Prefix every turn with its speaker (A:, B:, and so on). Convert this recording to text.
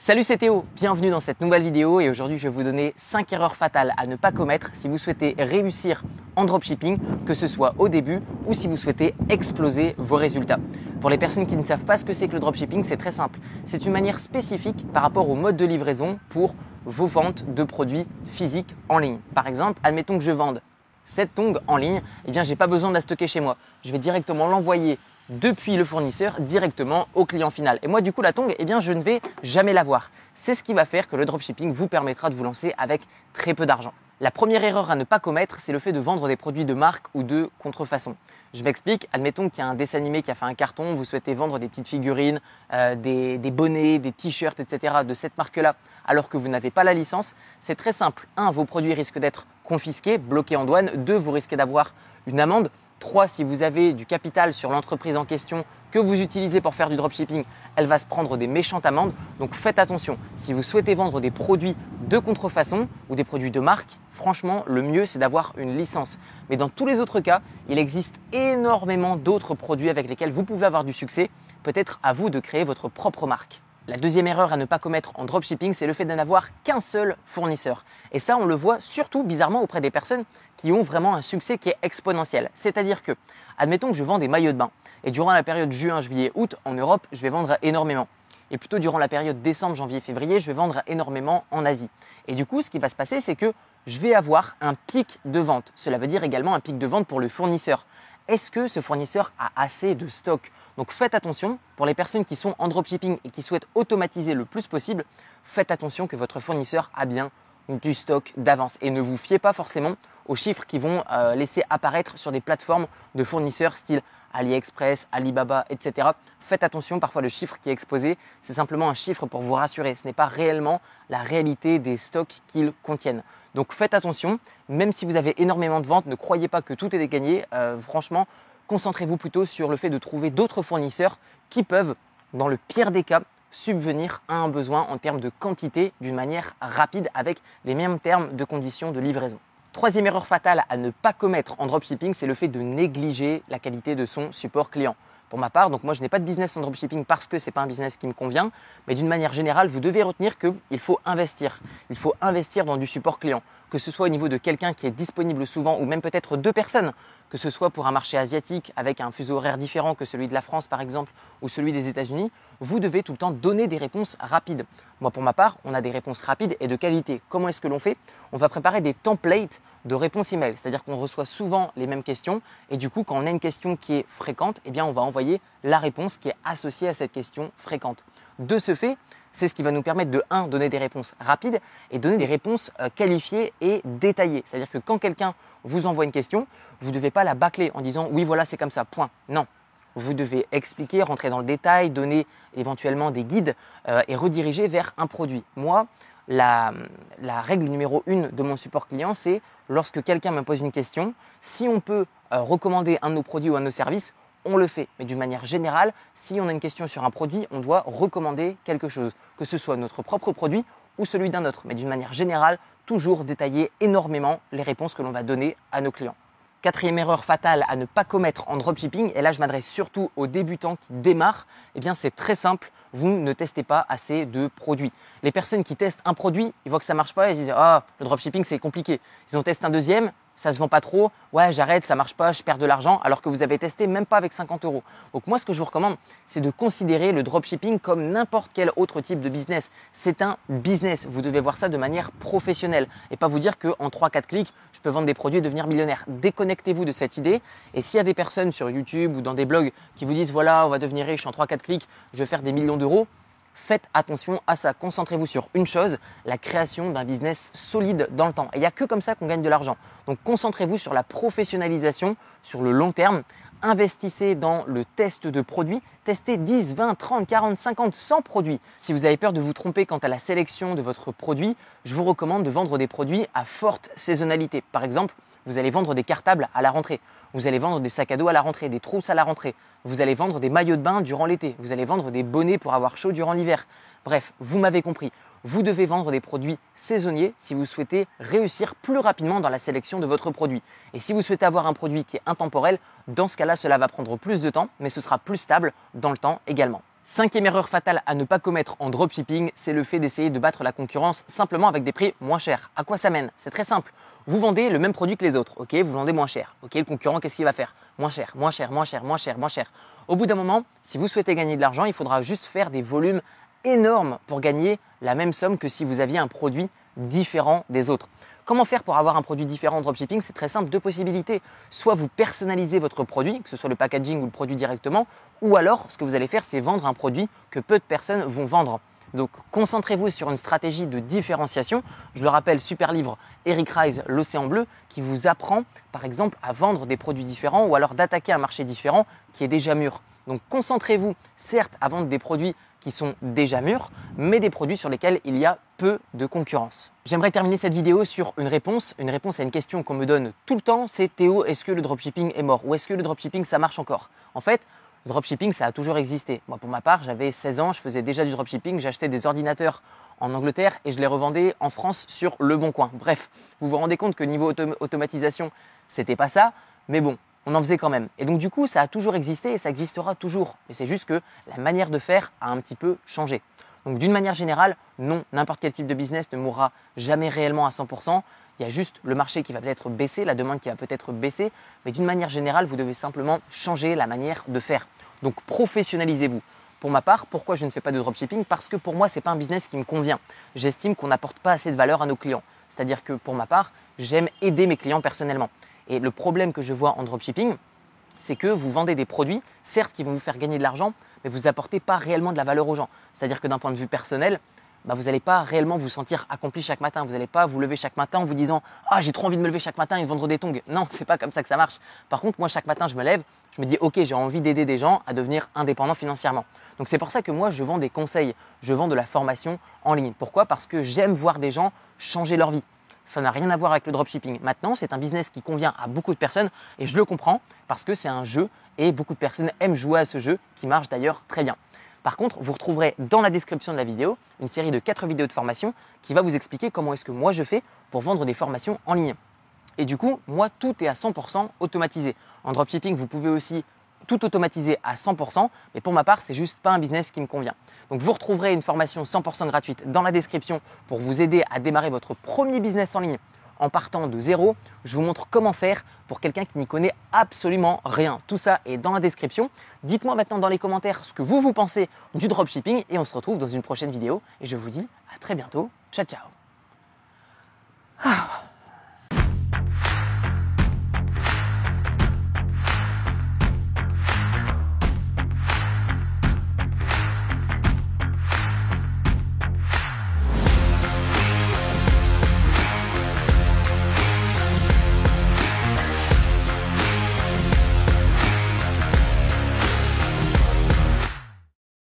A: Salut c'est Théo, bienvenue dans cette nouvelle vidéo et aujourd'hui je vais vous donner 5 erreurs fatales à ne pas commettre si vous souhaitez réussir en dropshipping, que ce soit au début ou si vous souhaitez exploser vos résultats. Pour les personnes qui ne savent pas ce que c'est que le dropshipping, c'est très simple. C'est une manière spécifique par rapport au mode de livraison pour vos ventes de produits physiques en ligne. Par exemple, admettons que je vende cette tongue en ligne, eh bien j'ai pas besoin de la stocker chez moi. Je vais directement l'envoyer depuis le fournisseur directement au client final. Et moi, du coup, la tongue, eh bien, je ne vais jamais la voir. C'est ce qui va faire que le dropshipping vous permettra de vous lancer avec très peu d'argent. La première erreur à ne pas commettre, c'est le fait de vendre des produits de marque ou de contrefaçon. Je m'explique, admettons qu'il y a un dessin animé qui a fait un carton, vous souhaitez vendre des petites figurines, euh, des, des bonnets, des t-shirts, etc. de cette marque-là, alors que vous n'avez pas la licence. C'est très simple. Un, vos produits risquent d'être confisqués, bloqués en douane. Deux, vous risquez d'avoir une amende. 3, si vous avez du capital sur l'entreprise en question que vous utilisez pour faire du dropshipping, elle va se prendre des méchantes amendes. Donc faites attention. Si vous souhaitez vendre des produits de contrefaçon ou des produits de marque, franchement, le mieux c'est d'avoir une licence. Mais dans tous les autres cas, il existe énormément d'autres produits avec lesquels vous pouvez avoir du succès. Peut-être à vous de créer votre propre marque. La deuxième erreur à ne pas commettre en dropshipping, c'est le fait de n'avoir qu'un seul fournisseur. Et ça, on le voit surtout bizarrement auprès des personnes qui ont vraiment un succès qui est exponentiel. C'est-à-dire que, admettons que je vends des maillots de bain, et durant la période juin, juillet, août, en Europe, je vais vendre énormément. Et plutôt durant la période décembre, janvier, février, je vais vendre énormément en Asie. Et du coup, ce qui va se passer, c'est que je vais avoir un pic de vente. Cela veut dire également un pic de vente pour le fournisseur. Est-ce que ce fournisseur a assez de stock? Donc faites attention, pour les personnes qui sont en dropshipping et qui souhaitent automatiser le plus possible, faites attention que votre fournisseur a bien du stock d'avance et ne vous fiez pas forcément aux chiffres qui vont euh, laisser apparaître sur des plateformes de fournisseurs style AliExpress, Alibaba, etc. Faites attention, parfois le chiffre qui est exposé, c'est simplement un chiffre pour vous rassurer. Ce n'est pas réellement la réalité des stocks qu'ils contiennent. Donc faites attention, même si vous avez énormément de ventes, ne croyez pas que tout est gagné. Euh, franchement, concentrez-vous plutôt sur le fait de trouver d'autres fournisseurs qui peuvent, dans le pire des cas, subvenir à un besoin en termes de quantité d'une manière rapide avec les mêmes termes de conditions de livraison. Troisième erreur fatale à ne pas commettre en dropshipping, c'est le fait de négliger la qualité de son support client. Pour ma part, donc moi je n'ai pas de business en dropshipping parce que ce n'est pas un business qui me convient, mais d'une manière générale, vous devez retenir qu'il faut investir. Il faut investir dans du support client, que ce soit au niveau de quelqu'un qui est disponible souvent ou même peut-être deux personnes que ce soit pour un marché asiatique avec un fuseau horaire différent que celui de la France par exemple ou celui des États-Unis, vous devez tout le temps donner des réponses rapides. Moi pour ma part, on a des réponses rapides et de qualité. Comment est-ce que l'on fait? On va préparer des templates de réponses email, c'est-à-dire qu'on reçoit souvent les mêmes questions et du coup quand on a une question qui est fréquente, eh on va envoyer la réponse qui est associée à cette question fréquente. De ce fait, c'est ce qui va nous permettre de 1 donner des réponses rapides et donner des réponses euh, qualifiées et détaillées. C'est-à-dire que quand quelqu'un vous envoie une question, vous ne devez pas la bâcler en disant oui voilà c'est comme ça, point. Non. Vous devez expliquer, rentrer dans le détail, donner éventuellement des guides euh, et rediriger vers un produit. Moi, la, règle numéro une de mon support client, c'est lorsque quelqu'un me pose une question, si on peut euh, recommander un de nos produits ou un de nos services, on le fait. Mais d'une manière générale, si on a une question sur un produit, on doit recommander quelque chose, que ce soit notre propre produit ou celui d'un autre. Mais d'une manière générale, toujours détailler énormément les réponses que l'on va donner à nos clients. Quatrième erreur fatale à ne pas commettre en dropshipping, et là je m'adresse surtout aux débutants qui démarrent, eh bien c'est très simple, vous ne testez pas assez de produits. Les personnes qui testent un produit, ils voient que ça marche pas, ils disent ah le dropshipping c'est compliqué. Ils ont testé un deuxième, ça se vend pas trop, ouais j'arrête, ça marche pas, je perds de l'argent, alors que vous avez testé même pas avec 50 euros. Donc moi ce que je vous recommande, c'est de considérer le dropshipping comme n'importe quel autre type de business. C'est un business, vous devez voir ça de manière professionnelle et pas vous dire qu'en 3-4 clics, je peux vendre des produits et devenir millionnaire. Déconnectez-vous de cette idée et s'il y a des personnes sur YouTube ou dans des blogs qui vous disent voilà on va devenir riche en 3-4 clics, je vais faire des millions d'euros, Faites attention à ça. Concentrez-vous sur une chose, la création d'un business solide dans le temps. Et il n'y a que comme ça qu'on gagne de l'argent. Donc concentrez-vous sur la professionnalisation sur le long terme. Investissez dans le test de produits. Testez 10, 20, 30, 40, 50, 100 produits. Si vous avez peur de vous tromper quant à la sélection de votre produit, je vous recommande de vendre des produits à forte saisonnalité. Par exemple, vous allez vendre des cartables à la rentrée. Vous allez vendre des sacs à dos à la rentrée, des trousses à la rentrée. Vous allez vendre des maillots de bain durant l'été. Vous allez vendre des bonnets pour avoir chaud durant l'hiver. Bref, vous m'avez compris. Vous devez vendre des produits saisonniers si vous souhaitez réussir plus rapidement dans la sélection de votre produit. Et si vous souhaitez avoir un produit qui est intemporel, dans ce cas-là, cela va prendre plus de temps, mais ce sera plus stable dans le temps également. Cinquième erreur fatale à ne pas commettre en dropshipping, c'est le fait d'essayer de battre la concurrence simplement avec des prix moins chers. À quoi ça mène? C'est très simple. Vous vendez le même produit que les autres, ok? Vous vendez moins cher. Ok, le concurrent, qu'est-ce qu'il va faire? Moins cher, moins cher, moins cher, moins cher, moins cher. Au bout d'un moment, si vous souhaitez gagner de l'argent, il faudra juste faire des volumes énormes pour gagner la même somme que si vous aviez un produit différent des autres. Comment faire pour avoir un produit différent en dropshipping? C'est très simple, deux possibilités. Soit vous personnalisez votre produit, que ce soit le packaging ou le produit directement, ou alors ce que vous allez faire, c'est vendre un produit que peu de personnes vont vendre. Donc concentrez-vous sur une stratégie de différenciation. Je le rappelle, super livre Eric Rise, L'Océan Bleu, qui vous apprend par exemple à vendre des produits différents ou alors d'attaquer un marché différent qui est déjà mûr. Donc concentrez-vous certes à vendre des produits qui sont déjà mûrs, mais des produits sur lesquels il y a peu de concurrence. J'aimerais terminer cette vidéo sur une réponse, une réponse à une question qu'on me donne tout le temps, c'est Théo, est-ce que le dropshipping est mort? Ou est-ce que le dropshipping ça marche encore? En fait, le dropshipping ça a toujours existé. Moi pour ma part, j'avais 16 ans, je faisais déjà du dropshipping, j'achetais des ordinateurs en Angleterre et je les revendais en France sur Le Bon Coin. Bref, vous vous rendez compte que niveau automatisation, c'était pas ça, mais bon, on en faisait quand même. Et donc du coup, ça a toujours existé et ça existera toujours. Mais c'est juste que la manière de faire a un petit peu changé. Donc d'une manière générale, non, n'importe quel type de business ne mourra jamais réellement à 100%. Il y a juste le marché qui va peut-être baisser, la demande qui va peut-être baisser, mais d'une manière générale, vous devez simplement changer la manière de faire. Donc professionnalisez-vous. Pour ma part, pourquoi je ne fais pas de dropshipping? Parce que pour moi, ce n'est pas un business qui me convient. J'estime qu'on n'apporte pas assez de valeur à nos clients. C'est-à-dire que pour ma part, j'aime aider mes clients personnellement. Et le problème que je vois en dropshipping, c'est que vous vendez des produits, certes, qui vont vous faire gagner de l'argent, mais vous apportez pas réellement de la valeur aux gens. C'est-à-dire que d'un point de vue personnel, bah, vous n'allez pas réellement vous sentir accompli chaque matin. Vous n'allez pas vous lever chaque matin en vous disant Ah, j'ai trop envie de me lever chaque matin et vendre des tongs. Non, c'est pas comme ça que ça marche. Par contre, moi, chaque matin, je me lève, je me dis Ok, j'ai envie d'aider des gens à devenir indépendants financièrement. Donc, c'est pour ça que moi, je vends des conseils, je vends de la formation en ligne. Pourquoi? Parce que j'aime voir des gens changer leur vie ça n'a rien à voir avec le dropshipping. Maintenant, c'est un business qui convient à beaucoup de personnes et je le comprends parce que c'est un jeu et beaucoup de personnes aiment jouer à ce jeu qui marche d'ailleurs très bien. Par contre, vous retrouverez dans la description de la vidéo une série de 4 vidéos de formation qui va vous expliquer comment est-ce que moi je fais pour vendre des formations en ligne. Et du coup, moi, tout est à 100% automatisé. En dropshipping, vous pouvez aussi tout automatiser à 100%, mais pour ma part, c'est juste pas un business qui me convient. Donc vous retrouverez une formation 100% gratuite dans la description pour vous aider à démarrer votre premier business en ligne en partant de zéro. Je vous montre comment faire pour quelqu'un qui n'y connaît absolument rien. Tout ça est dans la description. Dites-moi maintenant dans les commentaires ce que vous vous pensez du dropshipping et on se retrouve dans une prochaine vidéo et je vous dis à très bientôt. Ciao ciao. Ah.